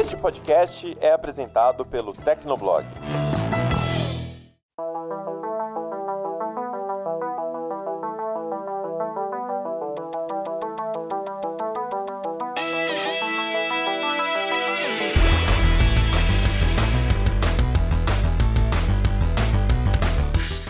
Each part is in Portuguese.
Este podcast é apresentado pelo Tecnoblog.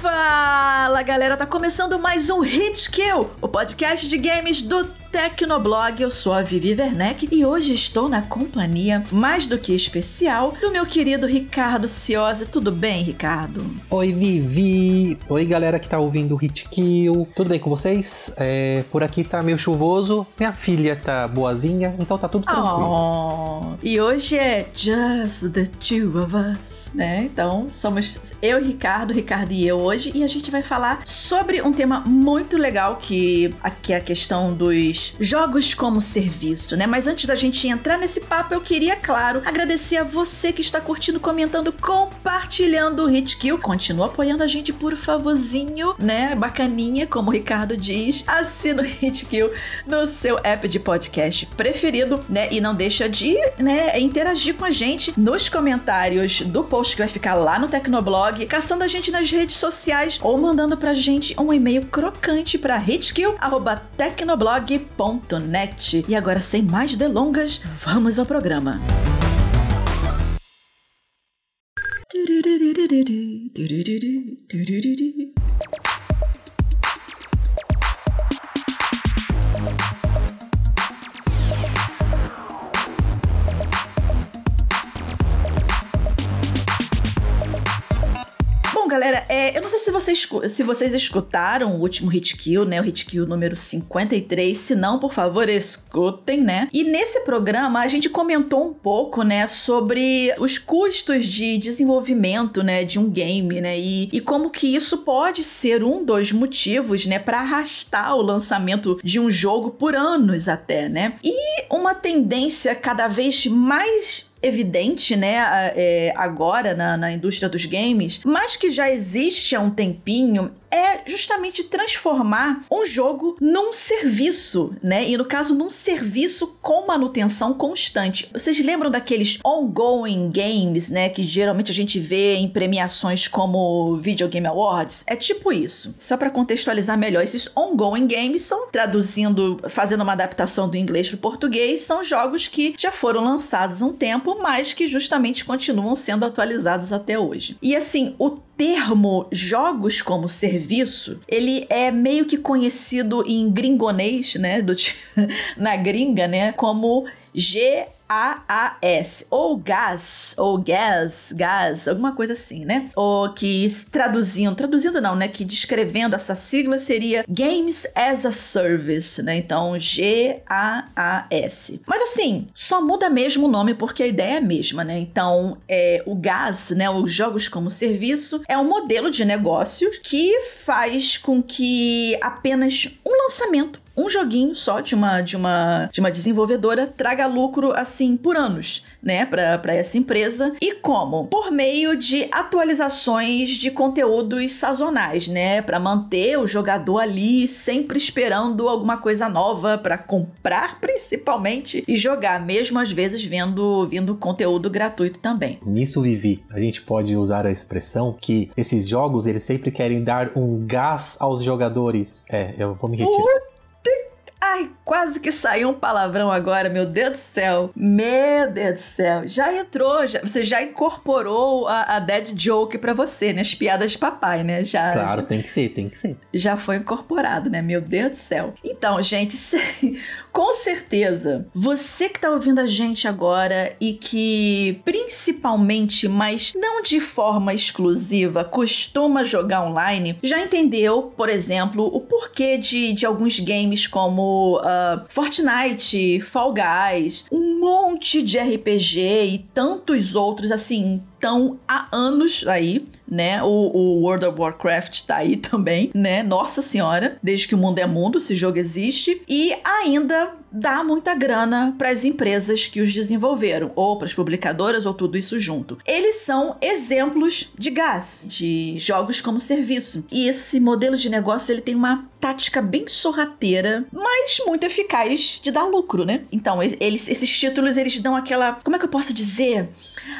Fala galera, tá começando mais um Hit Kill, o podcast de games do Tecnoblog. Eu sou a Vivi Werneck e hoje estou na companhia mais do que especial do meu querido Ricardo Ciosi. Tudo bem, Ricardo? Oi, Vivi. Oi, galera que tá ouvindo o Hit Kill. Tudo bem com vocês? É, por aqui tá meio chuvoso. Minha filha tá boazinha, então tá tudo tranquilo. Oh, e hoje é Just the Two of Us, né? Então somos eu e Ricardo, Ricardo e eu hoje, e a gente vai falar sobre um tema muito legal que aqui é a questão dos jogos como serviço, né? Mas antes da gente entrar nesse papo, eu queria, claro, agradecer a você que está curtindo, comentando, compartilhando o Hitkill. Continua apoiando a gente, por favorzinho, né? Bacaninha, como o Ricardo diz. Assina o Hitkill no seu app de podcast preferido, né? E não deixa de, né, interagir com a gente nos comentários do post que vai ficar lá no Tecnoblog, caçando a gente nas redes sociais ou mandando pra gente um e-mail crocante para hitkill@tecnoblog net. E agora, sem mais delongas, vamos ao programa. É, eu não sei se vocês, se vocês escutaram o último Hit Kill, né? O Hit Kill número 53. Se não, por favor, escutem, né? E nesse programa a gente comentou um pouco, né, sobre os custos de desenvolvimento, né, de um game, né? E, e como que isso pode ser um dos motivos, né, para arrastar o lançamento de um jogo por anos até, né? E uma tendência cada vez mais evidente, né, é, agora na, na indústria dos games, mas que já existe há um tempinho, é justamente transformar um jogo num serviço, né? E no caso, num serviço com manutenção constante. Vocês lembram daqueles ongoing games, né? Que geralmente a gente vê em premiações como Video Game Awards? É tipo isso. Só para contextualizar melhor, esses ongoing games são, traduzindo, fazendo uma adaptação do inglês para português, são jogos que já foram lançados há um tempo, mas que justamente continuam sendo atualizados até hoje. E assim, o termo jogos como serviço, ele é meio que conhecido em gringonês, né, do, na gringa, né, como G a-A-S, ou gas, ou gas, gas, alguma coisa assim, né? Ou que traduzindo, traduzindo não, né? Que descrevendo essa sigla seria Games as a Service, né? Então, G-A-A-S. Mas assim, só muda mesmo o nome porque a ideia é a mesma, né? Então, é, o gas, né? Os jogos como serviço, é um modelo de negócio que faz com que apenas um lançamento um joguinho só de uma, de uma, de uma desenvolvedora traga lucro assim por anos, né, para essa empresa. E como? Por meio de atualizações de conteúdos sazonais, né, para manter o jogador ali sempre esperando alguma coisa nova para comprar, principalmente, e jogar, mesmo às vezes vendo, vendo conteúdo gratuito também. Nisso, Vivi, a gente pode usar a expressão que esses jogos eles sempre querem dar um gás aos jogadores. É, eu vou me retirar. Ai, quase que saiu um palavrão agora, meu Deus do céu. Meu Deus do céu. Já entrou, já, você já incorporou a, a dead joke para você, né? As piadas de papai, né? Já, claro, já, tem que ser, tem que ser. Já foi incorporado, né? Meu Deus do céu. Então, gente, com certeza, você que tá ouvindo a gente agora e que principalmente, mas não de forma exclusiva, costuma jogar online, já entendeu, por exemplo, o porquê de, de alguns games como uh, Fortnite, Fall Guys, um monte de RPG e tantos outros, assim, estão há anos aí, né? O, o, World of Warcraft tá aí também, né? Nossa senhora, desde que o mundo é mundo, esse jogo existe. E ainda dá muita grana para as empresas que os desenvolveram, ou para as publicadoras, ou tudo isso junto. Eles são exemplos de gás, de jogos como serviço. E esse modelo de negócio ele tem uma tática bem sorrateira, mas muito eficaz de dar lucro, né? Então, eles, esses títulos eles dão aquela, como é que eu posso dizer?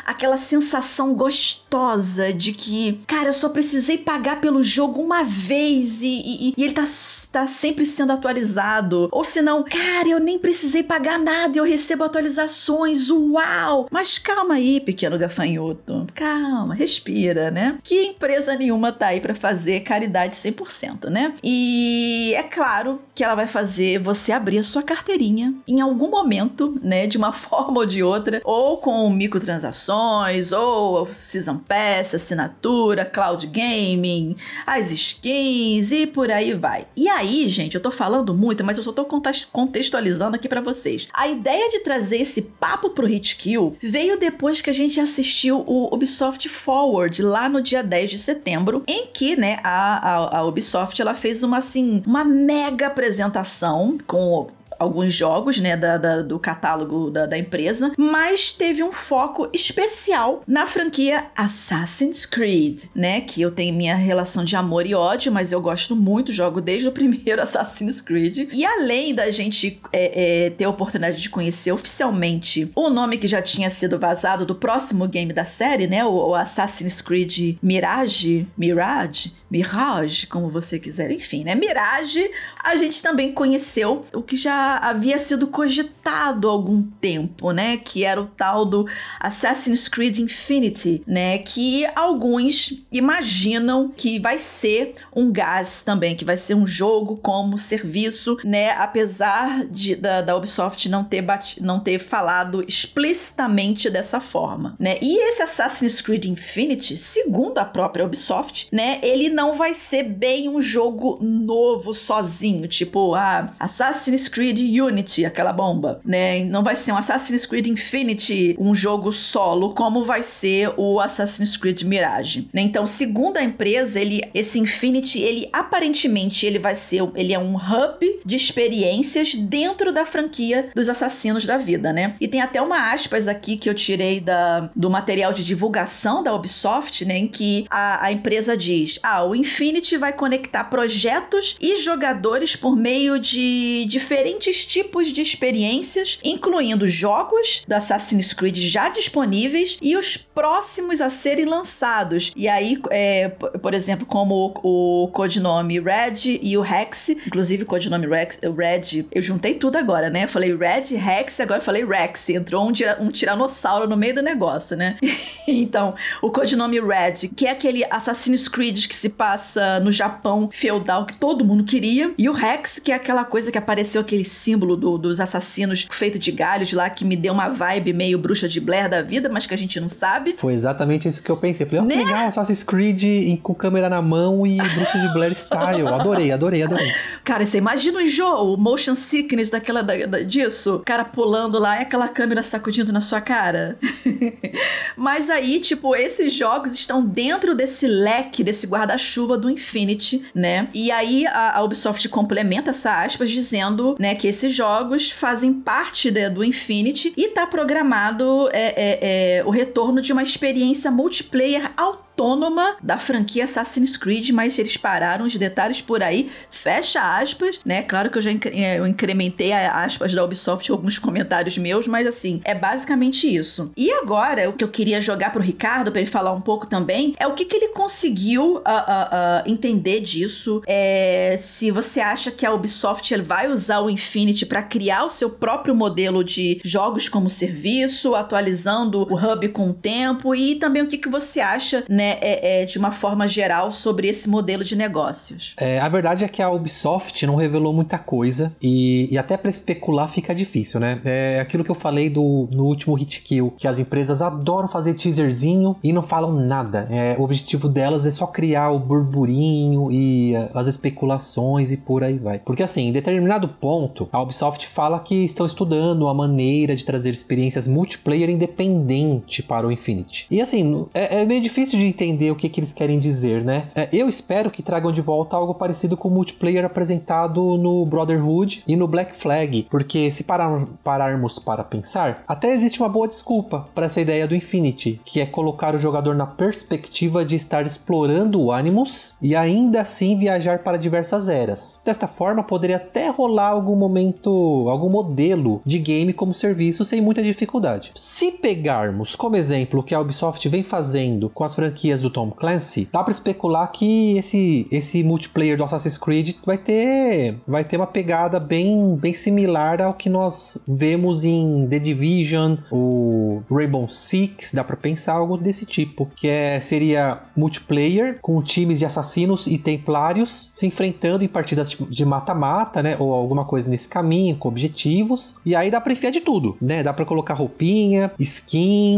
Aquela sensação gostosa de que, cara, eu só precisei pagar pelo jogo uma vez e, e, e ele tá, tá sempre sendo atualizado. Ou se não, cara, eu nem precisei pagar nada e eu recebo atualizações, uau! Mas calma aí, pequeno gafanhoto. Calma, respira, né? Que empresa nenhuma tá aí para fazer caridade 100%, né? E é claro que ela vai fazer você abrir a sua carteirinha em algum momento, né, de uma forma ou de outra, ou com microtransações, ou Season Pass, assinatura, cloud gaming, as skins e por aí vai. E gente, eu tô falando muito, mas eu só tô contextualizando aqui para vocês. A ideia de trazer esse papo pro Hitkill veio depois que a gente assistiu o Ubisoft Forward lá no dia 10 de setembro, em que, né, a, a, a Ubisoft ela fez uma assim, uma mega apresentação com alguns jogos, né, da, da do catálogo da, da, empresa, mas teve um foco especial na franquia Assassin's Creed, né, que eu tenho minha relação de amor e ódio, mas eu gosto muito, jogo desde o primeiro Assassin's Creed. E além da gente é, é, ter a oportunidade de conhecer oficialmente o nome que já tinha sido vazado do próximo game da série, né, o, o Assassin's Creed Mirage, Mirage, Mirage, como você quiser, enfim, né? Mirage, a gente também conheceu o que já havia sido cogitado há algum tempo, né? Que era o tal do Assassin's Creed Infinity, né? Que alguns imaginam que vai ser um gás também, que vai ser um jogo como serviço, né? Apesar de, da, da Ubisoft não ter, bati, não ter falado explicitamente dessa forma, né? E esse Assassin's Creed Infinity, segundo a própria Ubisoft, né? Ele não vai ser bem um jogo novo sozinho, tipo ah, Assassin's Creed Unity, aquela bomba, né? Não vai ser um Assassin's Creed Infinity, um jogo solo, como vai ser o Assassin's Creed Mirage. Né? Então, segundo a empresa, ele, esse Infinity, ele aparentemente ele vai ser, ele é um hub de experiências dentro da franquia dos assassinos da vida, né? E tem até uma aspas aqui que eu tirei da, do material de divulgação da Ubisoft, né? Em que a, a empresa diz: ah, o Infinity vai conectar projetos e jogadores por meio de diferentes tipos de experiências, incluindo jogos do Assassin's Creed já disponíveis e os próximos a serem lançados. E aí, é, por exemplo, como o, o codinome Red e o Rex, inclusive o codinome Rex, Red, eu juntei tudo agora, né? Falei Red, Rex, agora falei Rex. Entrou um, um tiranossauro no meio do negócio, né? então, o codinome Red, que é aquele Assassin's Creed que se passa no Japão feudal que todo mundo queria. E o Rex, que é aquela coisa que apareceu, aquele símbolo do, dos assassinos feito de galhos lá, que me deu uma vibe meio bruxa de Blair da vida, mas que a gente não sabe. Foi exatamente isso que eu pensei. Falei, ó, oh, né? legal, Assassin's Creed em, com câmera na mão e bruxa de Blair style. Adorei, adorei, adorei. Cara, você imagina o enjoo, o motion sickness daquela, da, da, disso? O cara pulando lá e aquela câmera sacudindo na sua cara. mas aí, tipo, esses jogos estão dentro desse leque, desse guarda-chuva do Infinity, né? E aí a, a, Ubisoft complementa essa aspas dizendo, né, que esses jogos fazem parte de, do Infinity e tá programado é, é, é, o retorno de uma experiência multiplayer autônoma da franquia Assassin's Creed, mas eles pararam os detalhes por aí, fecha aspas, né? Claro que eu já incre eu incrementei aspas da Ubisoft em alguns comentários meus, mas assim, é basicamente isso. E agora, o que eu queria jogar pro Ricardo, para ele falar um pouco também, é o que, que ele conseguiu uh, uh, uh, entender disso. É, se você acha que a Ubisoft vai usar o Infinity para criar o seu próprio modelo de jogos como serviço, atualizando o hub com o tempo, e também o que, que você acha, né? Né, é, é, de uma forma geral sobre esse modelo de negócios? É, a verdade é que a Ubisoft não revelou muita coisa e, e até para especular fica difícil, né? É aquilo que eu falei do, no último Hit Kill, que as empresas adoram fazer teaserzinho e não falam nada. É, o objetivo delas é só criar o burburinho e as especulações e por aí vai. Porque assim, em determinado ponto, a Ubisoft fala que estão estudando a maneira de trazer experiências multiplayer independente para o Infinity. E assim, é, é meio difícil de entender o que, que eles querem dizer, né? É, eu espero que tragam de volta algo parecido com o multiplayer apresentado no Brotherhood e no Black Flag, porque se parar, pararmos para pensar, até existe uma boa desculpa para essa ideia do Infinity, que é colocar o jogador na perspectiva de estar explorando o Animus e ainda assim viajar para diversas eras. Desta forma, poderia até rolar algum momento, algum modelo de game como serviço sem muita dificuldade. Se pegarmos como exemplo o que a Ubisoft vem fazendo com as franquias do Tom Clancy, dá para especular que esse, esse multiplayer do Assassin's Creed vai ter, vai ter uma pegada bem, bem similar ao que nós vemos em The Division, o Rainbow Six, dá para pensar algo desse tipo, que é, seria multiplayer com times de assassinos e templários se enfrentando em partidas de mata-mata, né, ou alguma coisa nesse caminho, com objetivos, e aí dá pra enfiar de tudo, né, dá pra colocar roupinha, skin,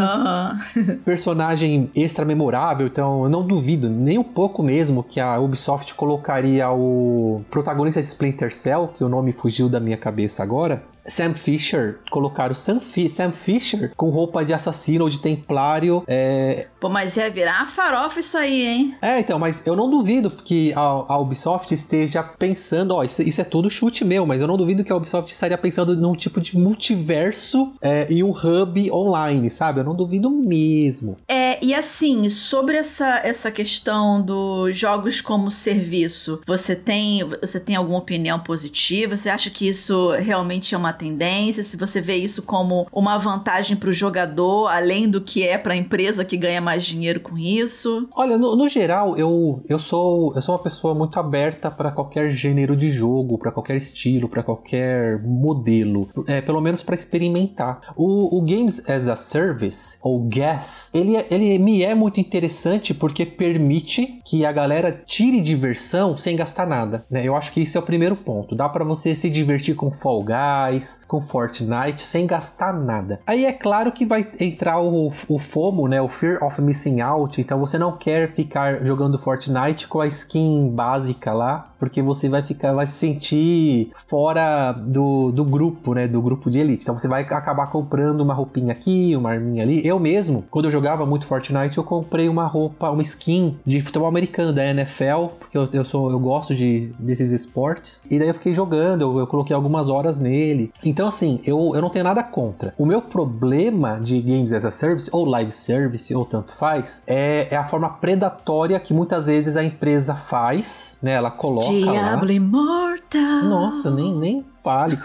personagem extra memorável, então eu não duvido nem um pouco mesmo que a Ubisoft colocaria o protagonista de Splinter Cell, que o nome fugiu da minha cabeça agora, Sam Fisher, colocaram Sam, Fi Sam Fisher com roupa de assassino ou de templário. É... Pô, mas ia virar farofa isso aí, hein? É, então, mas eu não duvido que a, a Ubisoft esteja pensando, ó, isso, isso, é tudo chute meu, mas eu não duvido que a Ubisoft estaria pensando num tipo de multiverso é, e um hub online, sabe? Eu não duvido mesmo. É, e assim, sobre essa, essa questão dos jogos como serviço, você tem, você tem alguma opinião positiva? Você acha que isso realmente é uma tendência, se você vê isso como uma vantagem para o jogador, além do que é para a empresa que ganha mais dinheiro com isso? Olha, no, no, geral, eu, eu, sou, eu sou uma pessoa muito aberta para qualquer gênero de jogo, para qualquer estilo, para qualquer modelo, é, pelo menos para experimentar. O, o, Games as a Service, ou GAS, ele, é, ele me é muito interessante porque permite que a galera tire diversão sem gastar nada. Né? Eu acho que isso é o primeiro ponto. Dá para você se divertir com Fall Guys, com Fortnite sem gastar nada. Aí é claro que vai entrar o, o FOMO, né? O Fear of Missing Out. Então você não quer ficar jogando Fortnite com a skin básica lá, porque você vai ficar, vai se sentir fora do, do grupo, né? Do grupo de elite. Então você vai acabar comprando uma roupinha aqui, uma arminha ali. Eu mesmo, quando eu jogava muito Fortnite, eu comprei uma roupa, uma skin de futebol americano da NFL, porque eu, eu sou, eu gosto de desses esportes. E daí eu fiquei jogando, eu, eu coloquei algumas horas nele. Então, assim, eu, eu não tenho nada contra. O meu problema de Games as a Service, ou Live Service, ou tanto faz, é, é a forma predatória que muitas vezes a empresa faz, né? Ela coloca. Diablo lá. Imortal. Nossa, nem, nem fale.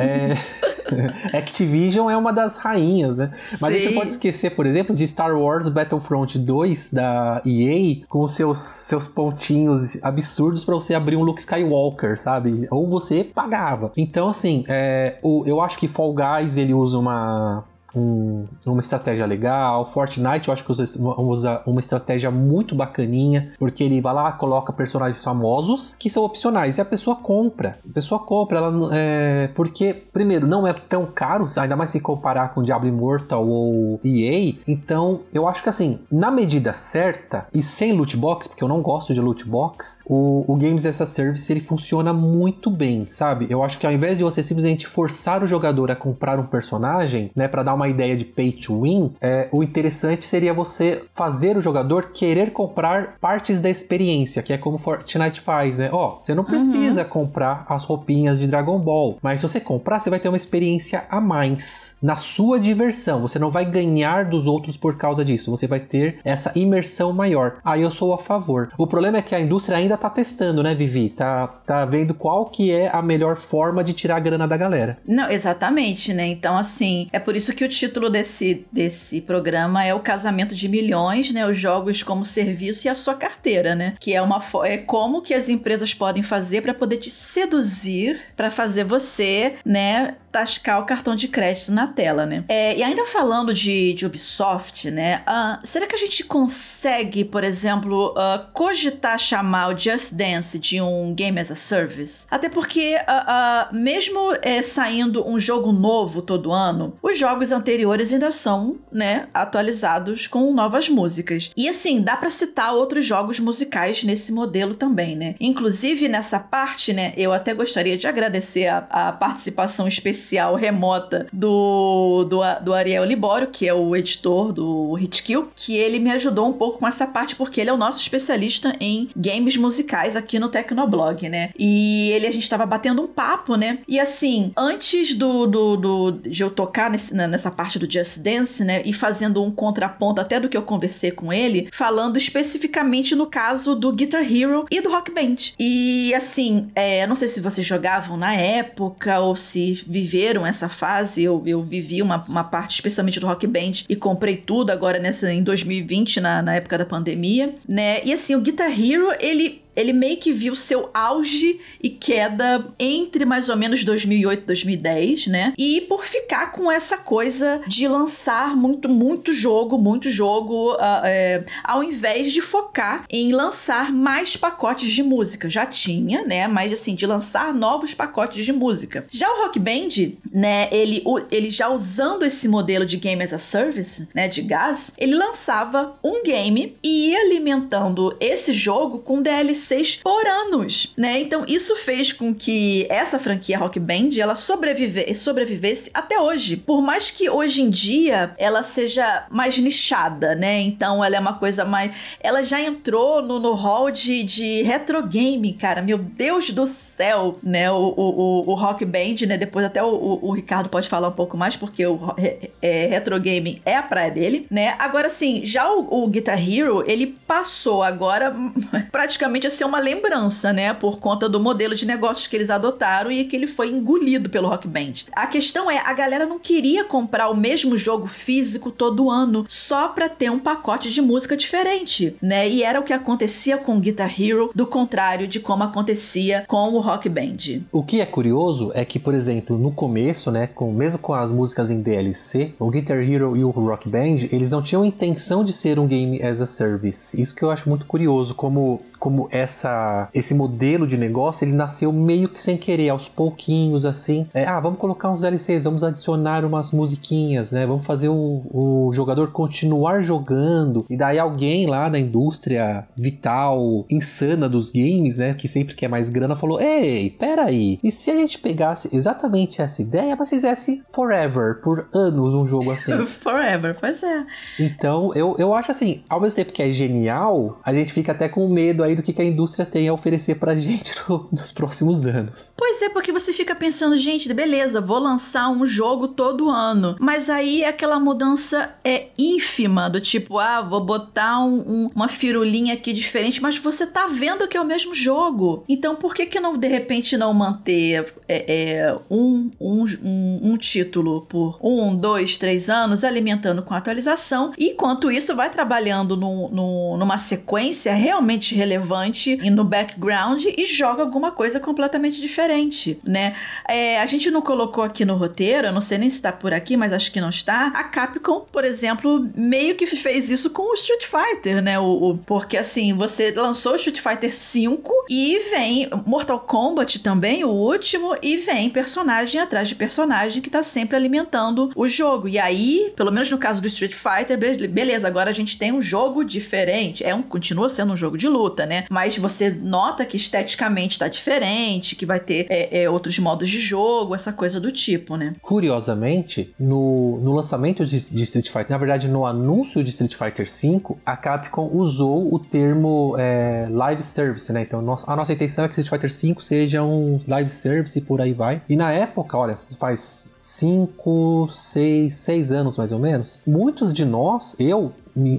é, Activision é uma das rainhas, né? Mas Sim. a gente pode esquecer, por exemplo, de Star Wars Battlefront 2 da EA com seus, seus pontinhos absurdos para você abrir um Luke Skywalker, sabe? Ou você pagava. Então, assim, é, o, eu acho que Fall Guys ele usa uma um, uma estratégia legal. Fortnite eu acho que usa, uma estratégia muito bacaninha, porque ele vai lá, coloca personagens famosos que são opcionais e a pessoa compra. A pessoa compra, ela é, porque, primeiro, não é tão caro, ainda mais se comparar com Diablo Immortal ou EA. Então, eu acho que assim, na medida certa e sem loot box, porque eu não gosto de loot box, o, o Games as a Service ele funciona muito bem, sabe? Eu acho que ao invés de você simplesmente forçar o jogador a comprar um personagem, né, para dar uma uma ideia de pay to win, é, o interessante seria você fazer o jogador querer comprar partes da experiência, que é como Fortnite faz, né? Ó, você não precisa uhum. comprar as roupinhas de Dragon Ball, mas se você comprar, você vai ter uma experiência a mais na sua diversão. Você não vai ganhar dos outros por causa disso, você vai ter essa imersão maior. Aí eu sou a favor. O problema é que a indústria ainda tá testando, né, Vivi? Tá, tá vendo qual que é a melhor forma de tirar a grana da galera. Não, exatamente, né? Então, assim, é por isso que o título desse, desse programa é o casamento de milhões, né? Os jogos como serviço e a sua carteira, né? Que é uma é como que as empresas podem fazer para poder te seduzir, para fazer você, né, tascar o cartão de crédito na tela, né? É, e ainda falando de, de Ubisoft, né? Uh, será que a gente consegue, por exemplo, uh, cogitar chamar o Just Dance de um Game as a Service? Até porque, uh, mesmo é, saindo um jogo novo todo ano, os jogos anteriores ainda são, né, atualizados com novas músicas. E assim, dá para citar outros jogos musicais nesse modelo também, né? Inclusive, nessa parte, né, eu até gostaria de agradecer a, a participação especial oficial remota do, do, do Ariel Libório, que é o editor do Hitkill, que ele me ajudou um pouco com essa parte, porque ele é o nosso especialista em games musicais aqui no Tecnoblog, né? E ele, a gente tava batendo um papo, né? E assim, antes do, do, do de eu tocar nesse, nessa parte do Just Dance, né? E fazendo um contraponto até do que eu conversei com ele, falando especificamente no caso do Guitar Hero e do Rock Band. E assim, é, não sei se vocês jogavam na época ou se viveram essa fase. Eu, eu vivi uma, uma parte, especialmente do Rock Band, e comprei tudo agora nessa, em 2020, na, na época da pandemia, né? E assim, o Guitar Hero, ele ele meio que viu seu auge e queda entre mais ou menos 2008 e 2010, né? E por ficar com essa coisa de lançar muito, muito jogo, muito jogo, uh, é, ao invés de focar em lançar mais pacotes de música. Já tinha, né? Mas assim, de lançar novos pacotes de música. Já o Rock Band, né? Ele, ele já usando esse modelo de Game as a Service, né? De gás, ele lançava um game e ia alimentando esse jogo com DLC DLCs por anos, né? Então isso fez com que essa franquia Rock Band ela sobrevive, sobrevivesse até hoje. Por mais que hoje em dia ela seja mais nichada, né? Então ela é uma coisa mais. Ela já entrou no, no hall de, de retro game, cara. Meu Deus do céu, né? O, o, o Rock Band, né? Depois até o, o, Ricardo pode falar um pouco mais, porque o é, é, retro game é a praia dele, né? Agora sim, já o, o Guitar Hero, ele passou agora praticamente ser uma lembrança, né? Por conta do modelo de negócios que eles adotaram e que ele foi engolido pelo Rock Band. A questão é, a galera não queria comprar o mesmo jogo físico todo ano só pra ter um pacote de música diferente, né? E era o que acontecia com Guitar Hero, do contrário de como acontecia com o Rock Band. O que é curioso é que, por exemplo, no começo, né, com, mesmo com as músicas em DLC, o Guitar Hero e o Rock Band, eles não tinham intenção de ser um game as a service. Isso que eu acho muito curioso, como como essa esse modelo de negócio ele nasceu meio que sem querer, aos pouquinhos assim. É, ah, vamos colocar uns DLCs, vamos adicionar umas musiquinhas, né? Vamos fazer o, o jogador continuar jogando. E daí alguém lá da indústria vital, insana dos games, né? Que sempre quer mais grana, falou: Ei, peraí, e se a gente pegasse exatamente essa ideia, mas fizesse forever, por anos, um jogo assim? forever, pois é. Então, eu, eu acho assim, ao mesmo tempo que é genial, a gente fica até com medo aí do que, que a indústria tem a oferecer pra gente no, nos próximos anos. Pois é, porque você fica pensando, gente, beleza, vou lançar um jogo todo ano. Mas aí aquela mudança é ínfima, do tipo, ah, vou botar um, um, uma firulinha aqui diferente, mas você tá vendo que é o mesmo jogo. Então por que que não, de repente, não manter é, é, um, um, um, um título por um, dois, três anos, alimentando com atualização, enquanto isso vai trabalhando no, no, numa sequência realmente relevante relevante no background e joga alguma coisa completamente diferente, né? É, a gente não colocou aqui no roteiro, eu não sei nem se tá por aqui, mas acho que não está. A Capcom, por exemplo, meio que fez isso com o Street Fighter, né? O, o porque assim, você lançou o Street Fighter 5 e vem Mortal Kombat também, o último, e vem personagem atrás de personagem que tá sempre alimentando o jogo. E aí, pelo menos no caso do Street Fighter, beleza, agora a gente tem um jogo diferente. É um, continua sendo um jogo de luta, né? Mas você nota que esteticamente tá diferente, que vai ter é, é, outros modos de jogo, essa coisa do tipo, né? Curiosamente, no, no lançamento de, de Street Fighter, na verdade, no anúncio de Street Fighter V, a Capcom usou o termo é, live service, né? Então, a nossa intenção é que Street Fighter V seja um live service e por aí vai. E na época, olha, faz 5, 6, 6 anos mais ou menos, muitos de nós, eu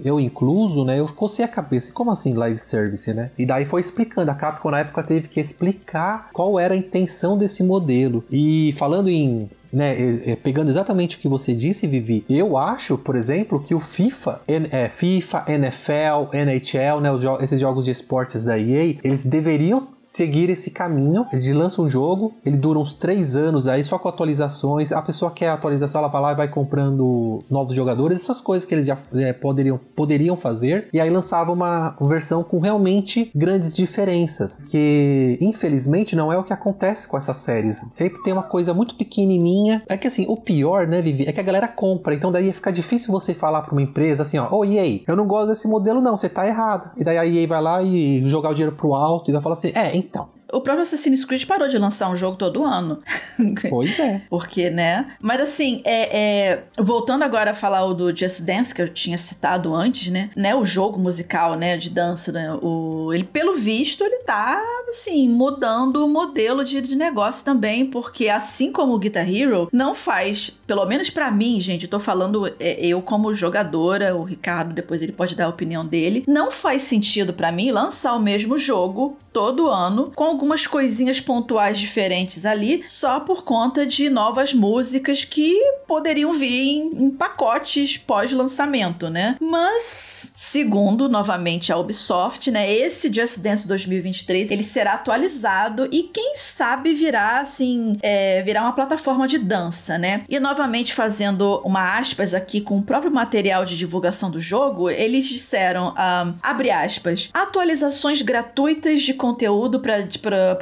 eu incluso, né, eu cocei a cabeça. Como assim live service, né? E daí foi explicando. A Capcom na época teve que explicar qual era a intenção desse modelo. E falando em né, pegando exatamente o que você disse, Vivi, eu acho, por exemplo, que o FIFA, é, FIFA, NFL, NHL, né, esses jogos de esportes da EA, eles deveriam seguir esse caminho. Eles lançam um jogo, ele dura uns três anos aí, só com atualizações. A pessoa quer atualização, ela vai lá e vai comprando novos jogadores, essas coisas que eles já é, poderiam, poderiam fazer. E aí lançava uma versão com realmente grandes diferenças, que infelizmente não é o que acontece com essas séries. Sempre tem uma coisa muito pequenininha. É que assim, o pior, né, Vivi, é que a galera compra, então daí fica difícil você falar para uma empresa assim, ó, ô oh, EA, eu não gosto desse modelo não, você tá errado. E daí a EA vai lá e jogar o dinheiro pro alto e vai falar assim, é, então, o próprio Assassin's Creed parou de lançar um jogo todo ano. Pois é. Porque, né? Mas assim, é, é, voltando agora a falar o do Just Dance, que eu tinha citado antes, né? né? O jogo musical, né? De dança, né? O, ele, pelo visto, ele tá, assim, mudando o modelo de, de negócio também, porque assim como o Guitar Hero, não faz, pelo menos para mim, gente, eu tô falando é, eu como jogadora, o Ricardo depois ele pode dar a opinião dele, não faz sentido para mim lançar o mesmo jogo todo ano, com algumas coisinhas pontuais diferentes ali, só por conta de novas músicas que poderiam vir em, em pacotes pós-lançamento, né? Mas, segundo novamente a Ubisoft, né, esse Just Dance 2023 ele será atualizado e quem sabe virá assim, é, virar uma plataforma de dança, né? E novamente fazendo uma aspas aqui com o próprio material de divulgação do jogo, eles disseram, um, abre aspas, atualizações gratuitas de conteúdo para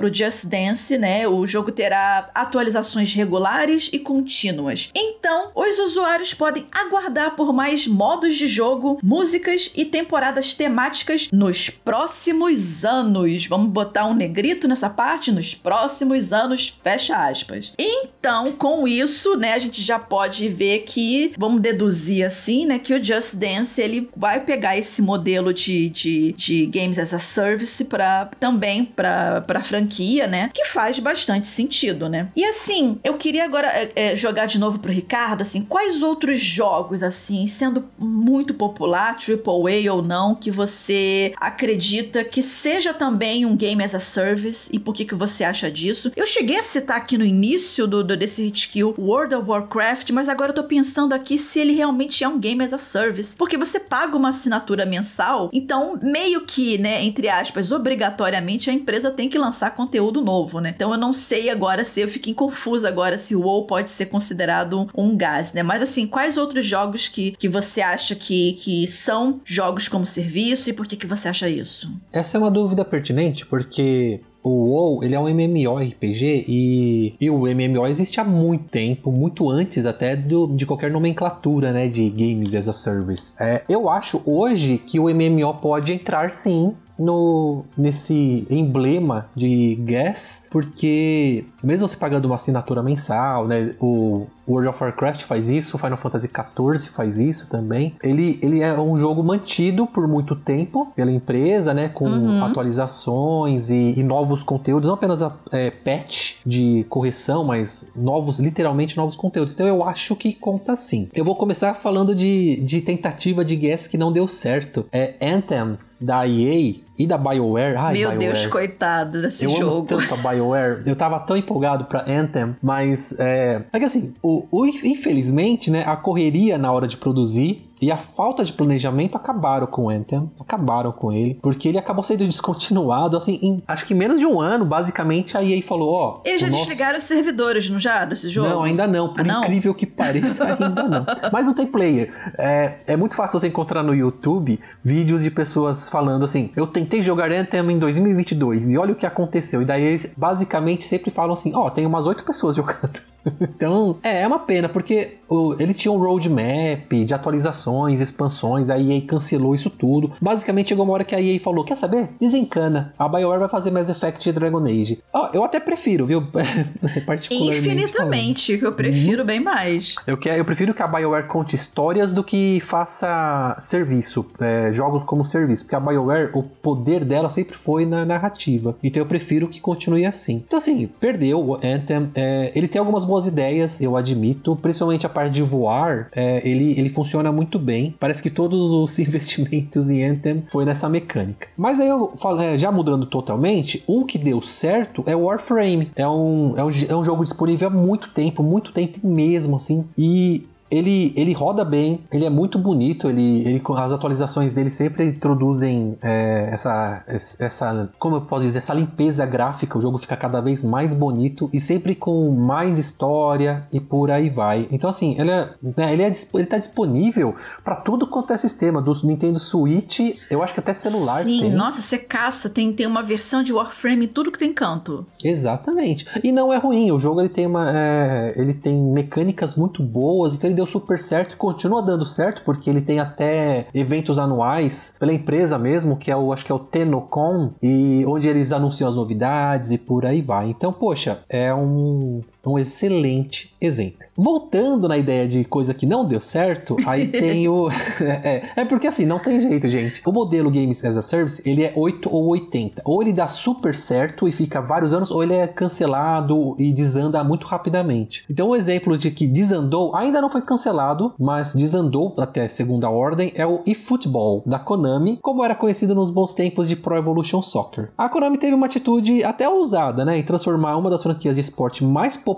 o Just Dance, né? O jogo terá atualizações regulares e contínuas. Então, os usuários podem aguardar por mais modos de jogo, músicas e temporadas temáticas nos próximos anos. Vamos botar um negrito nessa parte? Nos próximos anos, fecha aspas. Então, com isso, né, a gente já pode ver que, vamos deduzir assim, né, que o Just Dance ele vai pegar esse modelo de, de, de games as a service para também para a franquia, né? Que faz bastante sentido, né? E assim, eu queria agora é, é, jogar de novo pro Ricardo, assim, quais outros jogos, assim, sendo muito popular, AAA ou não, que você acredita que seja também um game as a service e por que, que você acha disso? Eu cheguei a citar aqui no início do, do desse Hitkill World of Warcraft, mas agora eu tô pensando aqui se ele realmente é um game as a service, porque você paga uma assinatura mensal, então meio que, né, entre aspas, obrigatoriamente a empresa tem que lançar conteúdo novo, né? Então eu não sei agora se eu fiquei confusa agora se o WoW pode ser considerado um gás, né? Mas assim, quais outros jogos que, que você acha que, que são jogos como serviço e por que, que você acha isso? Essa é uma dúvida pertinente porque o WoW, ele é um MMORPG e, e o MMO existe há muito tempo, muito antes até do, de qualquer nomenclatura, né, de Games as a Service. É, eu acho hoje que o MMO pode entrar sim no nesse emblema de gas, porque mesmo você pagando uma assinatura mensal, né, o World of Warcraft faz isso, Final Fantasy XIV faz isso também. Ele, ele é um jogo mantido por muito tempo pela empresa, né, com uhum. atualizações e, e, novos conteúdos, não apenas a é, patch de correção, mas novos, literalmente novos conteúdos. Então eu acho que conta sim. Eu vou começar falando de, de tentativa de gas que não deu certo. É Anthem da EA e da BioWare. Ai, Meu BioWare. Deus, coitado desse eu jogo. Amo tanto a BioWare. Eu tava tão empolgado pra Anthem, mas é, é que assim, o, o, infelizmente, né, a correria na hora de produzir e a falta de planejamento acabaram com o Anthem, acabaram com ele, porque ele acabou sendo descontinuado, assim, em acho que menos de um ano, basicamente, a EA falou, ó... Eles já nosso... desligaram os servidores, não já, desse jogo? Não, ainda não, por ah, incrível não? que pareça, ainda não. Mas não tem player. É, é muito fácil você encontrar no YouTube vídeos de pessoas falando assim, eu tentei jogar Anthem em 2022 e olha o que aconteceu. E daí, basicamente, sempre falam assim, ó, oh, tem umas oito pessoas jogando. Então, é, é uma pena, porque o, ele tinha um roadmap de atualizações, expansões, a EA cancelou isso tudo. Basicamente, chegou uma hora que a EA falou: Quer saber? Desencana. A BioWare vai fazer Mass Effect e Dragon Age. Oh, eu até prefiro, viu? Particularmente. Infinitamente, que eu prefiro uhum. bem mais. Eu, quero, eu prefiro que a BioWare conte histórias do que faça serviço, é, jogos como serviço. Porque a BioWare, o poder dela sempre foi na narrativa. Então eu prefiro que continue assim. Então, assim, perdeu o Anthem. É, ele tem algumas boas ideias, eu admito, principalmente a parte de voar, é, ele, ele funciona muito bem. Parece que todos os investimentos em Anthem foi nessa mecânica. Mas aí eu falei, é, já mudando totalmente, um que deu certo é o Warframe. É um, é um, é um jogo disponível há muito tempo, muito tempo mesmo, assim. E ele, ele roda bem, ele é muito bonito, ele, ele as atualizações dele sempre introduzem é, essa, essa, como eu posso dizer, essa limpeza gráfica, o jogo fica cada vez mais bonito e sempre com mais história e por aí vai. Então assim, ele é, né, ele, é, ele tá disponível para tudo quanto é sistema, do Nintendo Switch, eu acho que até celular Sim, tem. nossa, você caça, tem, tem uma versão de Warframe, tudo que tem canto. Exatamente. E não é ruim, o jogo ele tem uma, é, ele tem mecânicas muito boas, então ele deu deu super certo, continua dando certo, porque ele tem até eventos anuais pela empresa mesmo, que é o, acho que é o Tenocon, e onde eles anunciam as novidades e por aí vai. Então, poxa, é um, um excelente exemplo. Voltando na ideia de coisa que não deu certo, aí tem o. é, é, porque assim, não tem jeito, gente. O modelo Games as a Service, ele é 8 ou 80. Ou ele dá super certo e fica vários anos, ou ele é cancelado e desanda muito rapidamente. Então, o exemplo de que desandou, ainda não foi cancelado, mas desandou até segunda ordem, é o eFootball, da Konami, como era conhecido nos bons tempos de Pro Evolution Soccer. A Konami teve uma atitude até ousada, né, em transformar uma das franquias de esporte mais populares,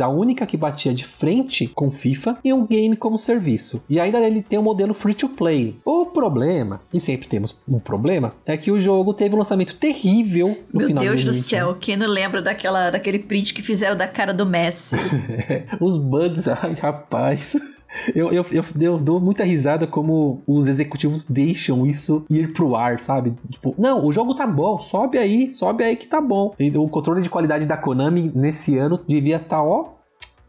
a única que batia de frente com FIFA, em um game como serviço. E ainda ele tem um modelo free to play. O problema, e sempre temos um problema, é que o jogo teve um lançamento terrível no Meu final Deus de do 2021. céu, quem não lembra daquela, daquele print que fizeram da cara do Messi? Os bugs, ai rapaz. Eu, eu, eu, eu dou muita risada como os executivos deixam isso ir pro ar, sabe? Tipo, não, o jogo tá bom, sobe aí, sobe aí que tá bom. E o controle de qualidade da Konami nesse ano devia estar, tá, ó,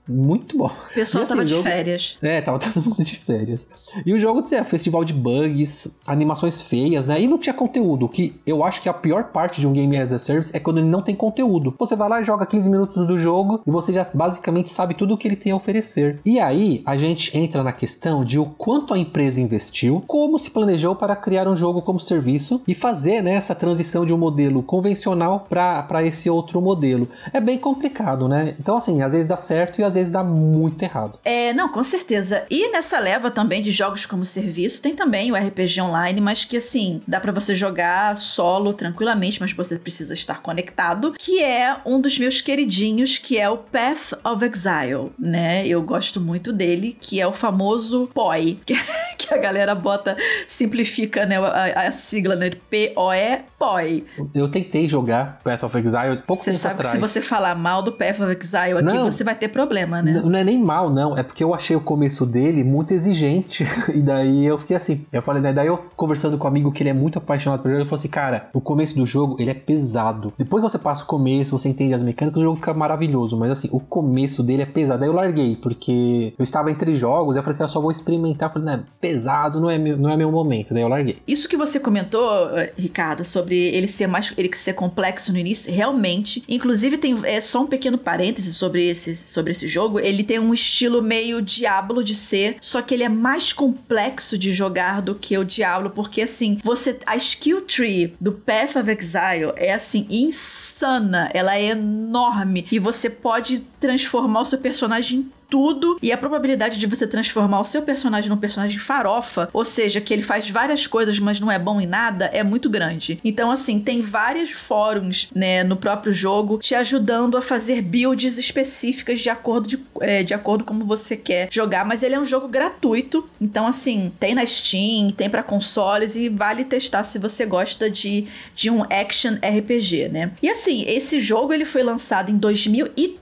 muito bom. O pessoal E assim, tava o de jogo- férias. É, tava todo mundo de férias. E o jogo tem festival de bugs, animações feias, né? E não tinha conteúdo, o que eu acho que a pior parte de um game as a service é quando ele não tem conteúdo. Você vai lá e joga 15 minutos do jogo e você já basicamente sabe tudo o que ele tem a oferecer. E aí a gente entra na questão de o quanto a empresa investiu, como se planejou para criar um jogo como serviço e fazer né, essa transição de um modelo convencional para esse outro modelo. É bem complicado, né? Então, assim, às vezes dá certo e às vezes dá muito errado. É, não, com certeza. E nessa leva também de jogos como serviço, tem também o RPG online, mas que assim, dá pra você jogar solo tranquilamente, mas você precisa estar conectado, que é um dos meus queridinhos, que é o Path of Exile, né? Eu gosto muito dele, que é o famoso POI, que, que a galera bota, simplifica, né, a, a sigla, né, P-O-E, POI. Eu tentei jogar Path of Exile pouco Você tempo sabe atrás. que se você falar mal do Path of Exile aqui, Não. você vai ter problema, né? N- Não é nem mal, não. É porque eu achei o começo dele muito exigente. e daí eu fiquei assim. Eu falei, né? Daí eu conversando com um amigo que ele é muito apaixonado por ele, eu falei assim, cara, o começo do jogo, ele é pesado. Depois que você passa o começo, você entende as mecânicas, o jogo fica maravilhoso. Mas assim, o começo dele é pesado. Daí eu larguei, porque eu estava entre jogos, eu falei assim, eu só vou experimentar. Eu falei, né, pesado, não é, meu, não é meu momento. Daí eu larguei. Isso que você comentou, eh, Ricardo, sobre ele ser mais ele ser complexo no início, realmente. Inclusive tem é só um pequeno parêntese sobre esse sobre esse jogo. Ele tem um estilo meio Diablo de ser, só que ele é mais complexo de jogar do que o Diablo, porque assim, você a skill tree do Path of Exile é assim insana, ela é enorme e você pode transformar o seu personagem em tudo e a probabilidade de você transformar o seu personagem num personagem farofa, ou seja, que ele faz várias coisas, mas não é bom em nada, é muito grande. Então, assim, tem vários fóruns, né, no próprio jogo te ajudando a fazer builds específicas de acordo de, é, de acordo como você quer jogar, mas ele é um jogo gratuito, então assim, tem na Steam, tem pra consoles e vale testar se você gosta de, de um action RPG, né? E assim, esse jogo ele foi lançado em 2013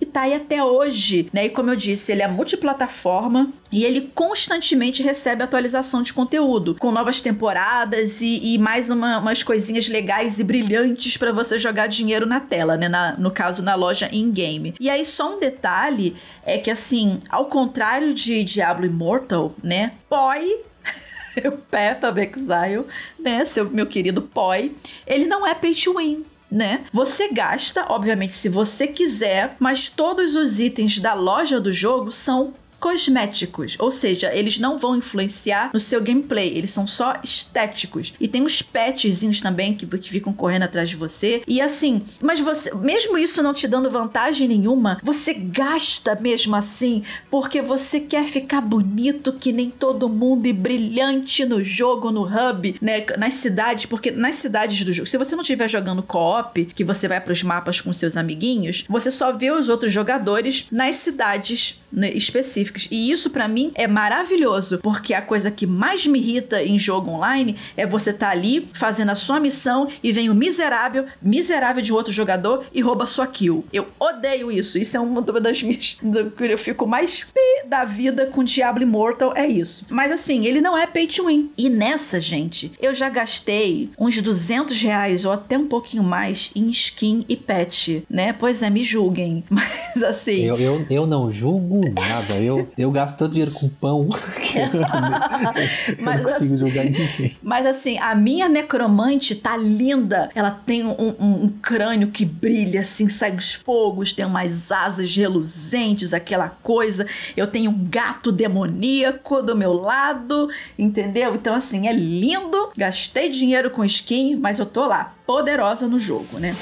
e tá aí até hoje, né? E como eu disse, ele é multiplataforma e ele constantemente recebe atualização de conteúdo, com novas temporadas e, e mais uma- umas coisinhas legais e brilhantes pra você jogar dinheiro na tela, né? Na- no caso, na loja in-game. E aí, só um detalhe é que, assim, ao contrário de Diablo Immortal, né? Poi o Path of Exile, né, seu meu querido Poi, ele não é pay to win. Né? Você gasta, obviamente, se você quiser, mas todos os itens da loja do jogo são cosméticos, ou seja, eles não vão influenciar no seu gameplay, eles são só estéticos. E tem uns petzinhos também que, que ficam correndo atrás de você. E assim, mas você, mesmo isso não te dando vantagem nenhuma, você gasta mesmo assim, porque você quer ficar bonito que nem todo mundo e brilhante no jogo, no hub, né, nas cidades, porque nas cidades do jogo, se você não estiver jogando co-op, que você vai para os mapas com seus amiguinhos, você só vê os outros jogadores nas cidades específicas. E isso pra mim é maravilhoso, porque a coisa que mais me irrita em jogo online é você tá ali fazendo a sua missão e vem o miserável, miserável de outro jogador e rouba sua kill. Eu odeio isso. Isso é uma das minhas. que Eu fico mais pi da vida com Diablo Immortal, é isso. Mas assim, ele não é pay to win. E nessa, gente, eu já gastei uns 200 reais ou até um pouquinho mais em skin e pet, né? Pois é, me julguem. Mas assim. Eu, eu, eu não julgo nada. Eu, eu gasto tanto dinheiro com pão que eu, mas, não consigo assim, jogar ninguém. Mas assim, a minha necromante tá linda. Ela tem um, um, um crânio que brilha, assim, sai os fogos, tem umas asas reluzentes, aquela coisa. Eu tenho um gato demoníaco do meu lado, entendeu? Então, assim, é lindo. Gastei dinheiro com skin, mas eu tô lá, poderosa no jogo, né?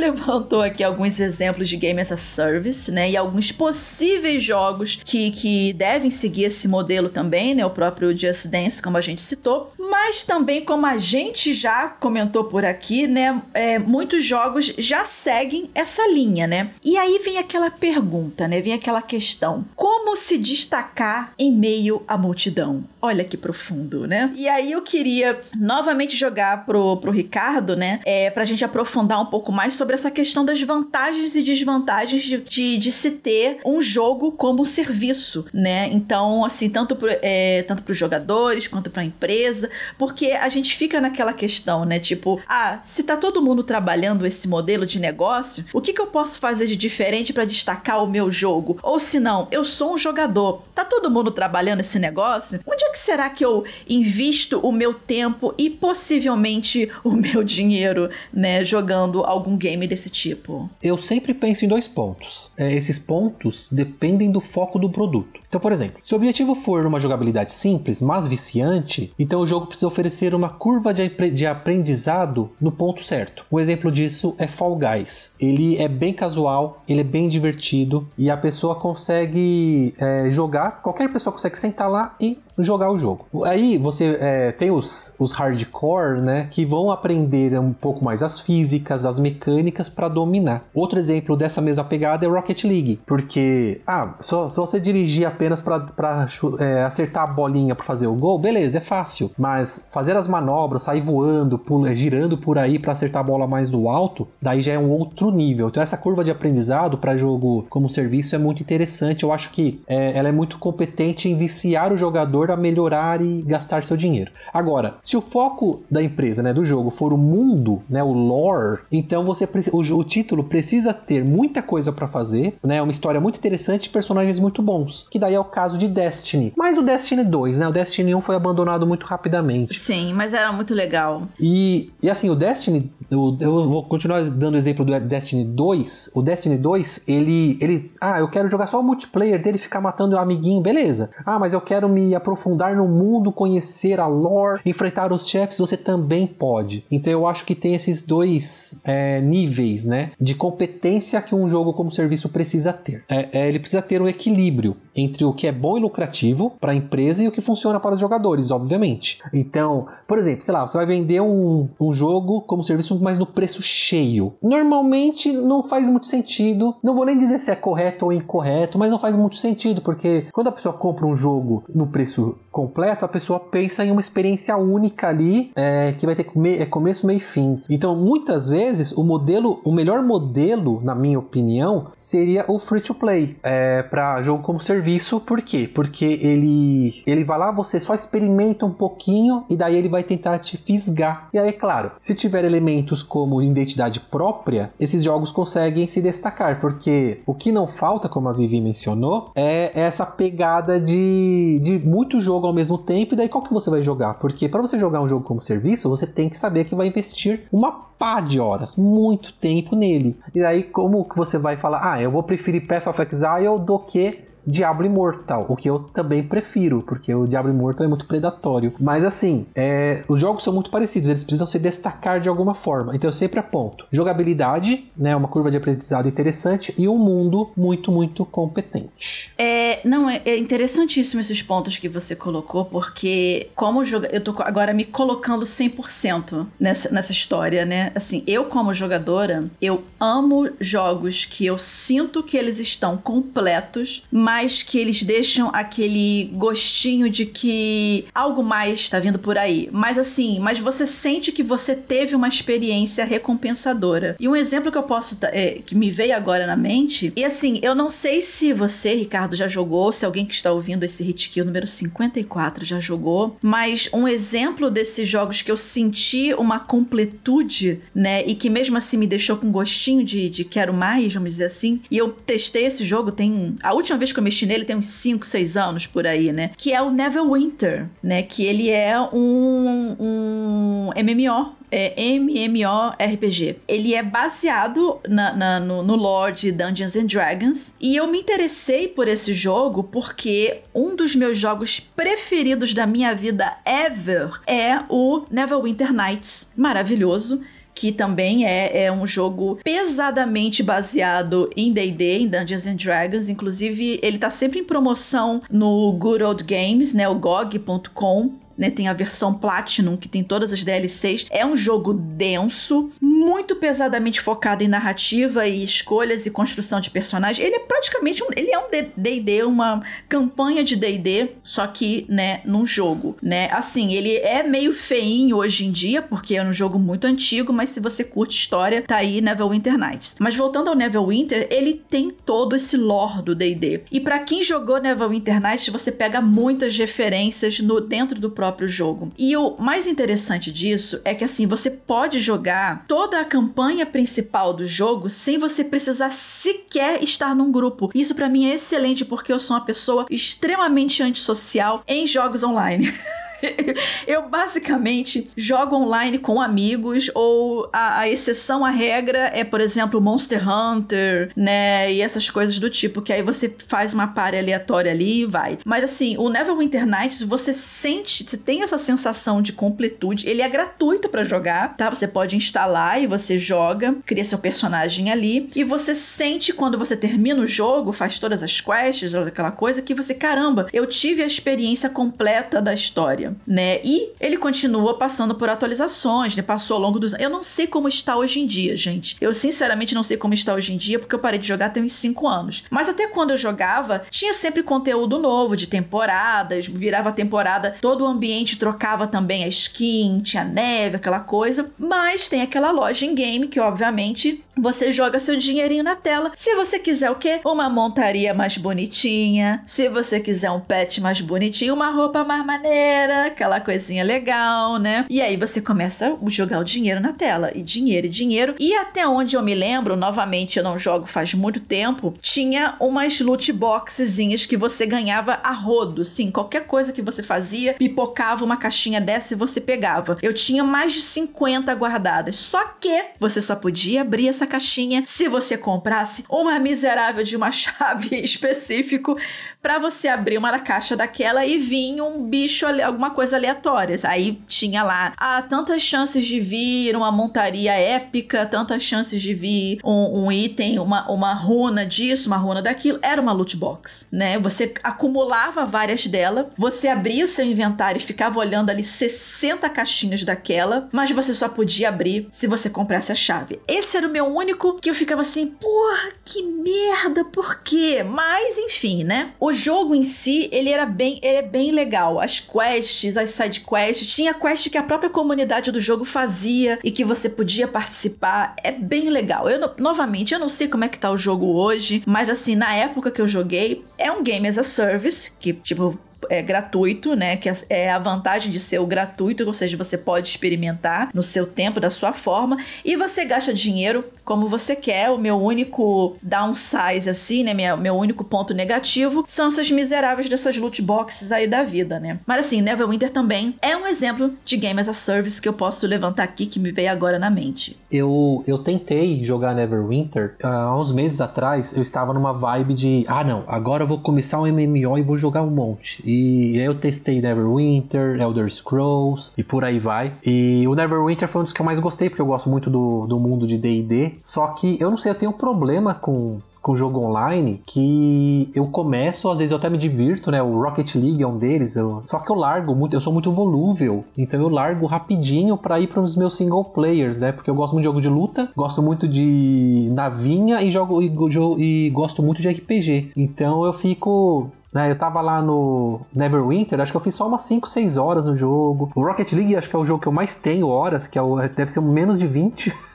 Levantou aqui alguns exemplos de Game as a Service, né? E alguns possíveis jogos que, que devem seguir esse modelo também, né? O próprio Just Dance, como a gente citou. Mas também, como a gente já comentou por aqui, né? É, muitos jogos já seguem essa linha, né? E aí vem aquela pergunta, né? Vem aquela questão: como se destacar em meio à multidão? Olha que profundo, né? E aí eu queria novamente jogar pro, pro Ricardo, né? É, pra gente aprofundar um pouco mais sobre essa questão das vantagens e desvantagens de, de, de se ter um jogo como serviço, né? Então, assim, tanto para é, tanto os jogadores quanto para a empresa, porque a gente fica naquela questão, né? Tipo, ah, se tá todo mundo trabalhando esse modelo de negócio, o que, que eu posso fazer de diferente para destacar o meu jogo? Ou se não, eu sou um jogador, tá todo mundo trabalhando esse negócio? Onde é que será que eu invisto o meu tempo e possivelmente o meu dinheiro, né? Jogando algum game desse tipo? Eu sempre penso em dois pontos. É, esses pontos dependem do foco do produto. Então, por exemplo, se o objetivo for uma jogabilidade simples, mas viciante, então o jogo precisa oferecer uma curva de, de aprendizado no ponto certo. Um exemplo disso é Fall Guys. Ele é bem casual, ele é bem divertido e a pessoa consegue é, jogar, qualquer pessoa consegue sentar lá e jogar o jogo. Aí você é, tem os, os hardcore, né, que vão aprender um pouco mais as físicas, as mecânicas para dominar. Outro exemplo dessa mesma pegada é Rocket League, porque ah, só, só você dirigir apenas para é, acertar a bolinha para fazer o gol, beleza, é fácil. Mas fazer as manobras, sair voando, pula, girando por aí para acertar a bola mais do alto, daí já é um outro nível. Então essa curva de aprendizado para jogo como serviço é muito interessante. Eu acho que é, ela é muito competente em viciar o jogador a melhorar e gastar seu dinheiro. Agora, se o foco da empresa, né, do jogo for o mundo, né, o lore, então você o, o título precisa ter muita coisa para fazer, né, uma história muito interessante e personagens muito bons. Que daí é o caso de Destiny. Mas o Destiny 2, né, o Destiny 1 foi abandonado muito rapidamente. Sim, mas era muito legal. E, e assim, o Destiny, eu, eu vou continuar dando o exemplo do Destiny 2. O Destiny 2, ele, ele, ah, eu quero jogar só o multiplayer dele, ficar matando o amiguinho, beleza. Ah, mas eu quero me aprofundar aprofundar no mundo, conhecer a lore, enfrentar os chefes, você também pode. Então eu acho que tem esses dois é, níveis, né, de competência que um jogo como serviço precisa ter. É, é, ele precisa ter um equilíbrio entre o que é bom e lucrativo para a empresa e o que funciona para os jogadores, obviamente. Então, por exemplo, sei lá, você vai vender um, um jogo como serviço, mas no preço cheio. Normalmente não faz muito sentido. Não vou nem dizer se é correto ou incorreto, mas não faz muito sentido, porque quando a pessoa compra um jogo no preço completo, a pessoa pensa em uma experiência única ali, é, que vai ter é começo, meio e fim. Então, muitas vezes, o modelo, o melhor modelo, na minha opinião, seria o free to play é, para jogo como serviço. Por quê? Porque ele, ele vai lá, você só experimenta um pouquinho e daí ele vai tentar te fisgar. E aí, é claro, se tiver elementos como identidade própria, esses jogos conseguem se destacar, porque o que não falta, como a Vivi mencionou, é essa pegada de, de muito jogo jogo ao mesmo tempo, e daí qual que você vai jogar? Porque para você jogar um jogo como serviço, você tem que saber que vai investir uma pá de horas, muito tempo nele. E aí como que você vai falar, ah, eu vou preferir Path of Exile do que Diablo Immortal, o que eu também prefiro, porque o Diablo Immortal é muito predatório. Mas assim, é, os jogos são muito parecidos, eles precisam se destacar de alguma forma. Então eu sempre aponto jogabilidade, né, uma curva de aprendizado interessante e um mundo muito, muito competente. É, não, é, é interessantíssimo esses pontos que você colocou, porque como eu tô agora me colocando 100% nessa, nessa história, né? Assim, eu como jogadora, eu amo jogos que eu sinto que eles estão completos, mas mas que eles deixam aquele gostinho de que algo mais tá vindo por aí. Mas assim, mas você sente que você teve uma experiência recompensadora. E um exemplo que eu posso é, que me veio agora na mente, e assim, eu não sei se você, Ricardo, já jogou, se alguém que está ouvindo esse Hit Kill número 54 já jogou, mas um exemplo desses jogos que eu senti uma completude, né, e que mesmo assim me deixou com gostinho de, de quero mais, vamos dizer assim, e eu testei esse jogo, tem. A última vez que eu mexi nele tem uns 5, 6 anos por aí, né? Que é o Neverwinter, né? Que ele é um, um MMO é MMORPG. Ele é baseado na, na, no, no lore de Dungeons and Dragons. E eu me interessei por esse jogo porque um dos meus jogos preferidos da minha vida ever é o Neverwinter Nights. Maravilhoso que também é, é, um jogo pesadamente baseado em D&D, em Dungeons and Dragons. Inclusive, ele tá sempre em promoção no Good Old Games, né, o GOG.com né? Tem a versão Platinum, que tem todas as DLCs. É um jogo denso, muito pesadamente focado em narrativa e escolhas e construção de personagens. Ele é praticamente um. Ele é um DD, uma campanha de DD, só que, né, num jogo, né? Assim, ele é meio feinho hoje em dia, porque é um jogo muito antigo, mas se você curte história, tá aí Neverwinter Nights. Mas voltando ao Neverwinter, ele tem todo esse lore do D&D. E para quem jogou Neverwinter Nights, você pega muitas referências no dentro do próprio próprio jogo. E o mais interessante disso é que assim, você pode jogar toda a campanha principal do jogo sem você precisar sequer estar num grupo. Isso para mim é excelente porque eu sou uma pessoa extremamente antissocial em jogos online. eu basicamente jogo online com amigos, ou a, a, exceção à regra é, por exemplo, Monster Hunter, né? E essas coisas do tipo, que aí você faz uma pare aleatória ali e vai. Mas assim, o Neverwinter Nights, você sente, você tem essa sensação de completude. Ele é gratuito para jogar, tá? Você pode instalar e você joga, cria seu personagem ali. E você sente quando você termina o jogo, faz todas as quests, aquela coisa, que você, caramba, eu tive a experiência completa da história né? E ele continua passando por atualizações, né? Passou ao longo dos Eu não sei como está hoje em dia, gente. Eu sinceramente não sei como está hoje em dia, porque eu parei de jogar tem uns 5 anos. Mas até quando eu jogava, tinha sempre conteúdo novo, de temporadas, virava temporada, todo o ambiente trocava também a skin, tinha neve, aquela coisa. Mas tem aquela loja em game que, obviamente, você joga seu dinheirinho na tela. Se você quiser o quê? Uma montaria mais bonitinha. Se você quiser um pet mais bonitinho, uma roupa mais maneira, aquela coisinha legal, né? E aí você começa a jogar o dinheiro na tela. E dinheiro e dinheiro. E até onde eu me lembro, novamente eu não jogo faz muito tempo, tinha umas loot boxezinhas que você ganhava a rodo. Sim, qualquer coisa que você fazia, pipocava uma caixinha dessa e você pegava. Eu tinha mais de 50 guardadas. Só que você só podia abrir essa caixinha. Se você comprasse uma miserável de uma chave específico para você abrir uma caixa daquela e vir um bicho alguma coisa aleatória. Aí tinha lá, ah, tantas chances de vir uma montaria épica, tantas chances de vir um, um item, uma, uma runa disso, uma runa daquilo. Era uma loot box, né? Você acumulava várias delas, você abria o seu inventário e ficava olhando ali 60 caixinhas daquela, mas você só podia abrir se você comprasse a chave. Esse era o meu único que eu ficava assim, porra, que merda, por quê? Mas enfim, né? O jogo em si, ele era bem, ele é bem legal. As quests, as side quests, tinha quest que a própria comunidade do jogo fazia e que você podia participar. É bem legal. Eu novamente, eu não sei como é que tá o jogo hoje, mas assim, na época que eu joguei, é um game as a service, que tipo é, gratuito, né? Que é a vantagem de ser o gratuito, ou seja, você pode experimentar no seu tempo, da sua forma, e você gasta dinheiro como você quer. O meu único downsize, assim, né? Meu, único ponto negativo são essas miseráveis dessas loot boxes aí da vida, né? Mas assim, Neverwinter também é um exemplo de game as a service que eu posso levantar aqui, que me veio agora na mente. Eu, eu tentei jogar Neverwinter uh, há uns meses atrás. Eu estava numa vibe de, ah, não, agora eu vou começar um MMO e vou jogar um monte. E eu testei Neverwinter, Elder Scrolls e por aí vai. E o Neverwinter foi um dos que eu mais gostei, porque eu gosto muito do, do mundo de D&D. Só que eu não sei, eu tenho um problema com com jogo online que eu começo, às vezes eu até me divirto, né? O Rocket League é um deles, eu... só que eu largo muito, eu sou muito volúvel, então eu largo rapidinho para ir para os meus single players, né? Porque eu gosto muito de jogo de luta, gosto muito de navinha e jogo e, e gosto muito de RPG. Então eu fico né, eu tava lá no Neverwinter, acho que eu fiz só umas 5, 6 horas no jogo. O Rocket League acho que é o jogo que eu mais tenho horas, que é o, deve ser menos de 20.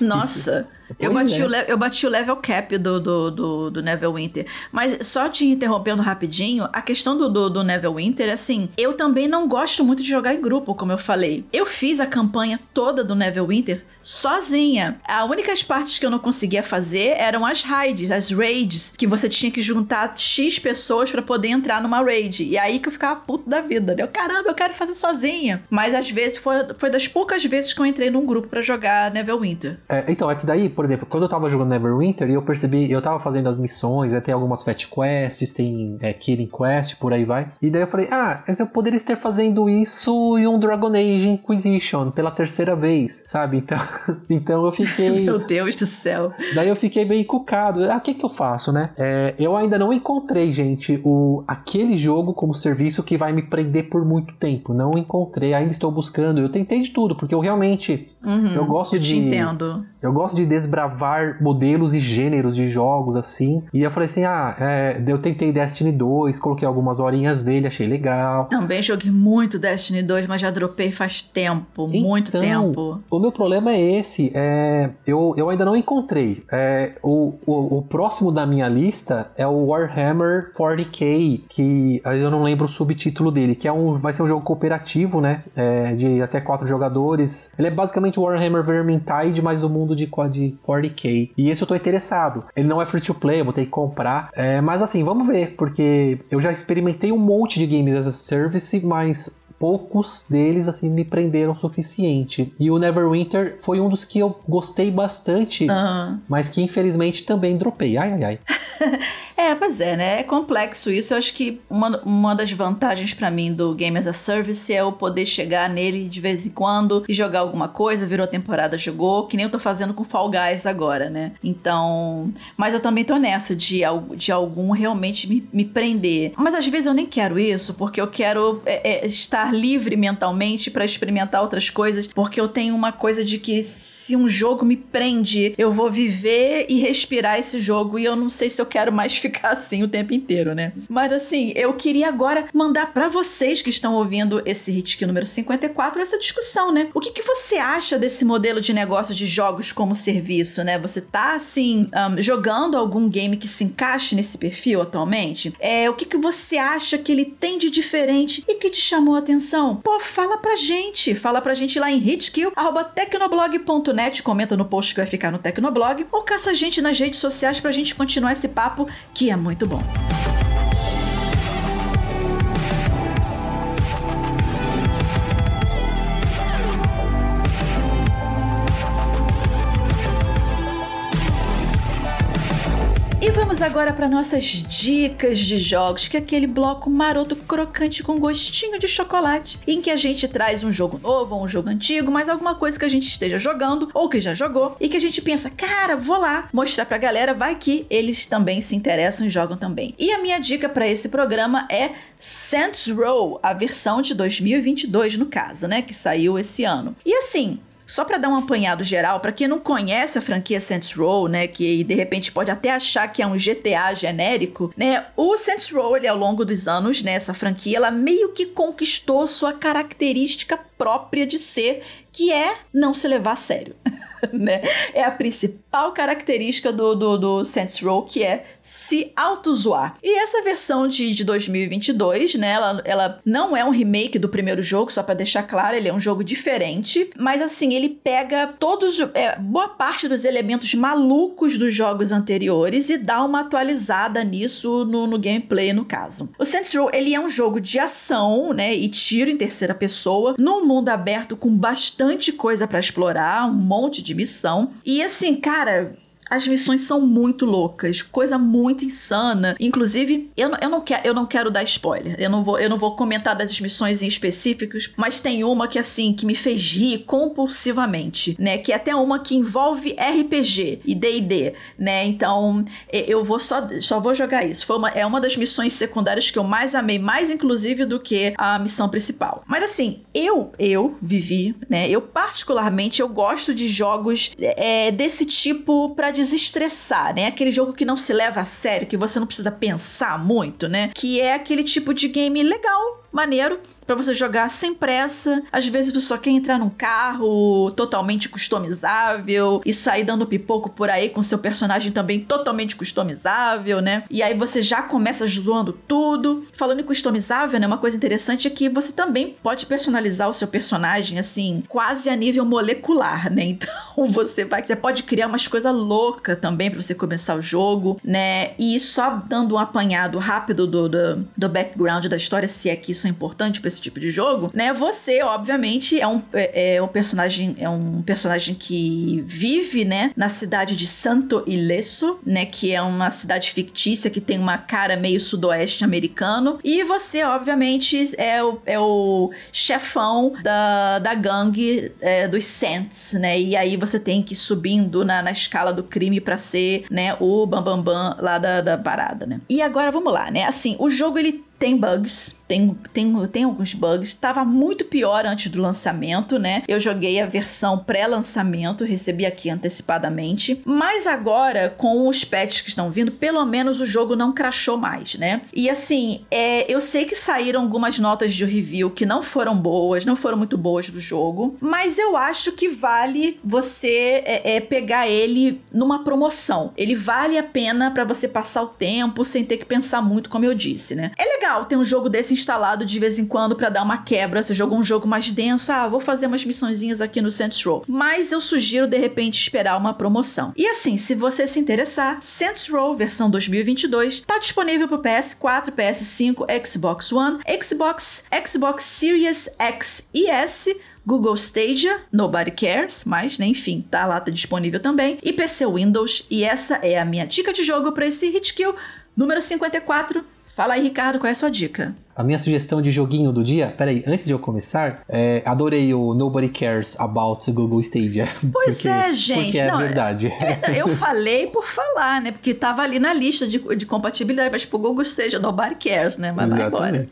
Nossa, eu bati, é. o eu bati o level cap do, do, do, do Neverwinter. Mas só te interrompendo rapidinho, a questão do, do, do Neverwinter, assim, eu também não gosto muito de jogar em grupo, como eu falei. Eu fiz a campanha toda do Neverwinter sozinha. As únicas partes que eu não conseguia fazer eram as raids, as raids, que você tinha que juntar X pessoas para poder entrar numa raid. E aí que eu ficava puto da vida. Né? Eu, caramba, eu quero fazer sozinha. Mas às vezes foi, foi das poucas vezes que eu entrei num grupo para jogar Neverwinter. É, então, é que daí, por exemplo, quando eu tava jogando Neverwinter e eu percebi, eu tava fazendo as missões, né, tem algumas Fat Quests, tem é, Killing Quest, por aí vai. E daí eu falei, ah, mas eu poderia estar fazendo isso em um Dragon Age Inquisition pela terceira vez, sabe? Então, então eu fiquei. Meu Deus do céu. Daí eu fiquei bem cucado. Ah, o que que eu faço, né? É, eu ainda não encontrei, gente, o, aquele jogo como serviço que vai me prender por muito tempo. Não encontrei, ainda estou buscando. Eu tentei de tudo, porque eu realmente. Uhum, eu gosto eu de. entendo. Eu gosto de desbravar modelos e gêneros de jogos assim. E eu falei assim: ah, é, eu tentei Destiny 2, coloquei algumas horinhas dele, achei legal. Também joguei muito Destiny 2, mas já dropei faz tempo então, muito tempo. O meu problema é esse: é, eu, eu ainda não encontrei. É, o, o, o, próximo da minha lista é o Warhammer 40k, que eu não lembro o subtítulo dele, que é um, vai ser um jogo cooperativo, né? É, de até quatro jogadores. Ele é basicamente Warhammer Vermintide, mas o mundo mundo de, de 40k. E esse eu tô interessado. Ele não é free to play, eu vou ter que comprar. É, mas assim, vamos ver, porque eu já experimentei um monte de games as a service, mas poucos deles assim me prenderam o suficiente. E o Neverwinter foi um dos que eu gostei bastante, uhum. mas que infelizmente também dropei. Ai, ai, ai. é, pois é, né? É complexo isso. Eu acho que uma, uma das vantagens para mim do Game as a Service é eu poder chegar nele de vez em quando e jogar alguma coisa, virou temporada, jogou, que nem eu tô fazendo com Fall Guys agora, né? Então. Mas eu também tô nessa de, de algum realmente me, me prender. Mas às vezes eu nem quero isso, porque eu quero é, é, estar livre mentalmente para experimentar outras coisas, porque eu tenho uma coisa de que se um jogo me prende, eu vou viver e respirar esse jogo e eu não sei se eu quero mais ficar assim o tempo inteiro, né? Mas assim, eu queria agora mandar para vocês que estão ouvindo esse Hit número 54 essa discussão, né? O que, que você acha desse modelo de negócio de jogos como serviço, né? Você tá assim, um, jogando algum game que se encaixe nesse perfil atualmente? É, o que, que você acha que ele tem de diferente e que te chamou a atenção? atenção? Pô, fala pra gente. Fala pra gente lá em hitkill.tecnoblog.net, comenta no post que vai ficar no Tecnoblog, ou caça a gente nas redes sociais pra gente continuar esse papo que é muito bom. Vamos agora para nossas dicas de jogos, que é aquele bloco maroto crocante com gostinho de chocolate, em que a gente traz um jogo novo ou um jogo antigo, mas alguma coisa que a gente esteja jogando ou que já jogou e que a gente pensa, cara, vou lá mostrar pra galera, vai que eles também se interessam e jogam também. E a minha dica para esse programa é Saints Row, a versão de 2022 no caso, né, que saiu esse ano. E assim, só para dar um apanhado geral, para quem não conhece a franquia Saints Row, né, que de repente pode até achar que é um GTA genérico, né, o Saints Row, ele ao longo dos anos, né, essa franquia, ela meio que conquistou sua característica própria de ser, que é não se levar a sério. né? É a principal característica do, do, do Saints Row, que é se auto-zoar. E essa versão de, de 2022, né? Ela, ela não é um remake do primeiro jogo, só para deixar claro, ele é um jogo diferente. Mas assim, ele pega todos, é, boa parte dos elementos malucos dos jogos anteriores e dá uma atualizada nisso no, no gameplay, no caso. O Saints Row, ele é um jogo de ação, né? E tiro em terceira pessoa, num mundo aberto com bastante coisa para explorar, um monte de missão. E assim, cara, had a as missões são muito loucas, coisa muito insana. Inclusive, eu, eu, não, quero, eu não quero dar spoiler, eu não, vou, eu não vou comentar das missões em específicos, mas tem uma que, assim, que me fez rir compulsivamente, né? Que é até uma que envolve RPG e D&D, né? Então, eu vou só, só vou jogar isso. Foi uma, é uma das missões secundárias que eu mais amei, mais inclusive do que a missão principal. Mas assim, eu, eu vivi, né? Eu particularmente, eu gosto de jogos é, desse tipo para desestressar, né? Aquele jogo que não se leva a sério, que você não precisa pensar muito, né? Que é aquele tipo de game legal, maneiro, para você jogar sem pressa. Às vezes você só quer entrar num carro totalmente customizável e sair dando pipoco por aí com seu personagem também totalmente customizável, né? E aí você já começa zoando tudo. Falando em customizável, né? Uma coisa interessante é que você também pode personalizar o seu personagem assim, quase a nível molecular, né? Então você vai, você pode criar umas coisas loucas também para você começar o jogo, né? E só dando um apanhado rápido do, do, do background da história, se é que isso é importante para esse tipo de jogo, né? Você, obviamente, é um, é, é um personagem, é um personagem que vive, né, na cidade de Santo Ileso, né, que é uma cidade fictícia que tem uma cara meio sudoeste americano. E você, obviamente, é o, é o chefão da, da gangue é, dos Saints, né? E aí você tem que ir subindo na, na escala do crime para ser, né, o bambambam bam, bam lá da, da parada, né? E agora vamos lá, né? Assim, o jogo ele tem bugs, tem, tem, tem alguns bugs. Tava muito pior antes do lançamento, né? Eu joguei a versão pré-lançamento, recebi aqui antecipadamente. Mas agora, com os patches que estão vindo, pelo menos o jogo não crashou mais, né? E assim, é, eu sei que saíram algumas notas de review que não foram boas, não foram muito boas do jogo, mas eu acho que vale você é, é, pegar ele numa promoção. Ele vale a pena para você passar o tempo sem ter que pensar muito, como eu disse, né? É legal legal ter um jogo desse instalado de vez em quando para dar uma quebra. Você jogou um jogo mais denso, ah, vou fazer umas missõezinhas aqui no Saints Row. Mas eu sugiro de repente esperar uma promoção. E assim, se você se interessar, Saints Row versão 2022 está disponível para PS4, PS5, Xbox One, Xbox, Xbox Series X e S Google Stadia, Nobody Cares, mas né, enfim, tá lá, tá disponível também, e PC Windows, e essa é a minha dica de jogo para esse Hitkill número 54 Fala aí, Ricardo, qual é a sua dica? A minha sugestão de joguinho do dia, peraí, antes de eu começar, é, adorei o Nobody Cares About Google Stadia. Pois porque, é, gente. Porque é Não, verdade. É, eu falei por falar, né? Porque tava ali na lista de, de compatibilidade, mas tipo, Google Stadia, Nobody Cares, né? Mas Exatamente. vai embora.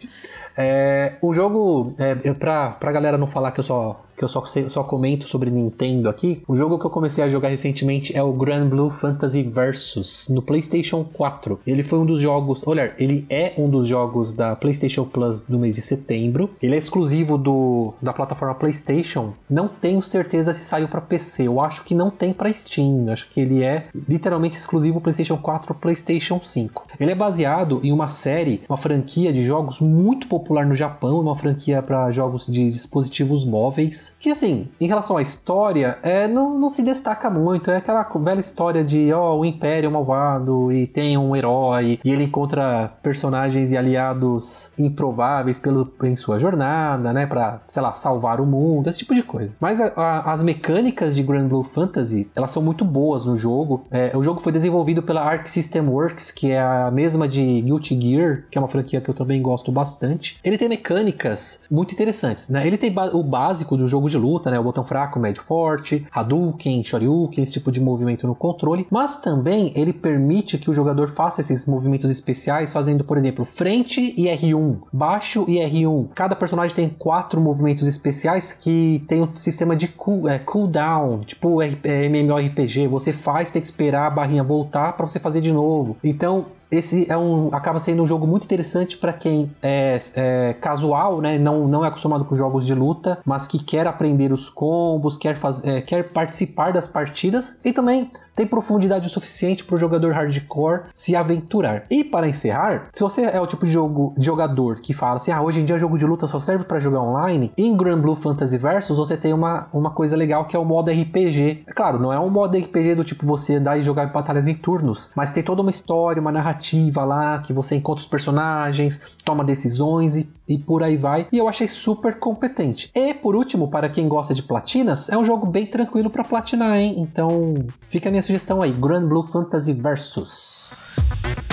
É, o jogo, é, pra, pra galera não falar que eu só que eu só, só comento sobre Nintendo aqui, o jogo que eu comecei a jogar recentemente é o Grand Blue Fantasy Versus no PlayStation 4. Ele foi um dos jogos, olha, ele é um dos jogos da PlayStation Plus do mês de setembro. Ele é exclusivo do, da plataforma PlayStation. Não tenho certeza se saiu para PC. Eu acho que não tem para Steam. Eu acho que ele é literalmente exclusivo PlayStation 4 PlayStation 5. Ele é baseado em uma série, uma franquia de jogos muito popular no Japão, uma franquia para jogos de dispositivos móveis que assim, em relação à história, é, não, não se destaca muito. É aquela velha história de, ó, oh, o Império é malvado e tem um herói e ele encontra personagens e aliados improváveis pelo, em sua jornada, né, pra, sei lá, salvar o mundo, esse tipo de coisa. Mas a, a, as mecânicas de Grand Blue Fantasy, elas são muito boas no jogo. É, o jogo foi desenvolvido pela Arc System Works, que é a mesma de Guilty Gear, que é uma franquia que eu também gosto bastante. Ele tem mecânicas muito interessantes, né? Ele tem o básico do jogo jogo de luta, né? O botão fraco, médio, forte, Hadouken, Shoryuken, esse tipo de movimento no controle, mas também ele permite que o jogador faça esses movimentos especiais fazendo, por exemplo, frente e R1, baixo e R1. Cada personagem tem quatro movimentos especiais que tem um sistema de cool, é, cooldown, tipo é, MMORPG. Você faz, tem que esperar a barrinha voltar para você fazer de novo. Então, esse é um acaba sendo um jogo muito interessante para quem é, é, casual, né? Não, não é acostumado com jogos de luta, mas que quer aprender os combos, quer, faz, é, quer participar das partidas e também tem profundidade o suficiente para o jogador hardcore se aventurar. E para encerrar, se você é o tipo de, jogo, de jogador que fala assim, ah, hoje em dia jogo de luta só serve para jogar online, em Grand Blue Fantasy Versus você tem uma, uma coisa legal que é o modo RPG. É claro, não é um modo RPG do tipo você andar e jogar batalhas em turnos, mas tem toda uma história, uma narrativa narrativa lá, que você encontra os personagens, toma decisões e, e por aí vai. E eu achei super competente. E por último, para quem gosta de platinas, é um jogo bem tranquilo para platinar, hein? Então fica a minha sugestão aí: Grand Blue Fantasy Versus.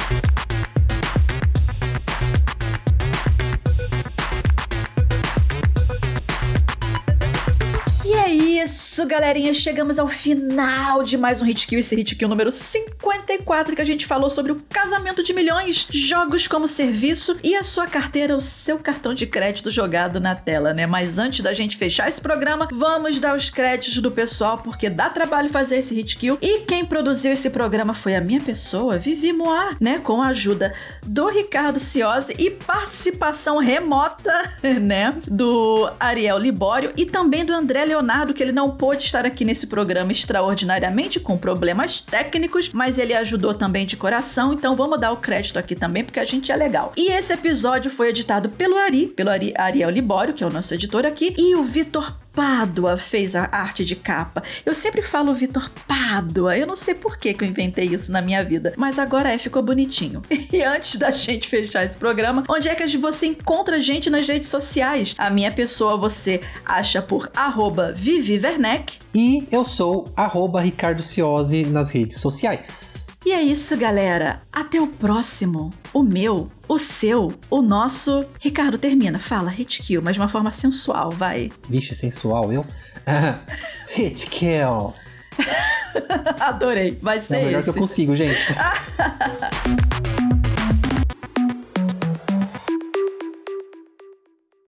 Isso, galerinha. Chegamos ao final de mais um Hit Kill, esse Hit Kill número 54, que a gente falou sobre o casamento de milhões, jogos como serviço e a sua carteira, o seu cartão de crédito jogado na tela, né? Mas antes da gente fechar esse programa, vamos dar os créditos do pessoal, porque dá trabalho fazer esse Hit Kill. E quem produziu esse programa foi a minha pessoa, Vivi Moá, né? Com a ajuda do Ricardo Ciosi e participação remota, né? Do Ariel Libório e também do André Leonardo, que ele não pôde estar aqui nesse programa extraordinariamente com problemas técnicos, mas ele ajudou também de coração, então vamos dar o crédito aqui também porque a gente é legal. E esse episódio foi editado pelo Ari, pelo Ari, Ariel Libório, que é o nosso editor aqui, e o Vitor Pádua fez a arte de capa. Eu sempre falo Vitor Pádua, eu não sei por que, que eu inventei isso na minha vida, mas agora é, ficou bonitinho. E antes da gente fechar esse programa, onde é que você encontra a gente nas redes sociais? A minha pessoa você acha por arroba Vivi Werneck. E eu sou arroba Ricardo Ciosi nas redes sociais. E é isso, galera. Até o próximo. O meu, o seu, o nosso. Ricardo, termina. Fala, hit kill, mas de uma forma sensual, vai. Vixe, sensual, eu? hit kill. Adorei. Vai ser É o melhor esse. que eu consigo, gente.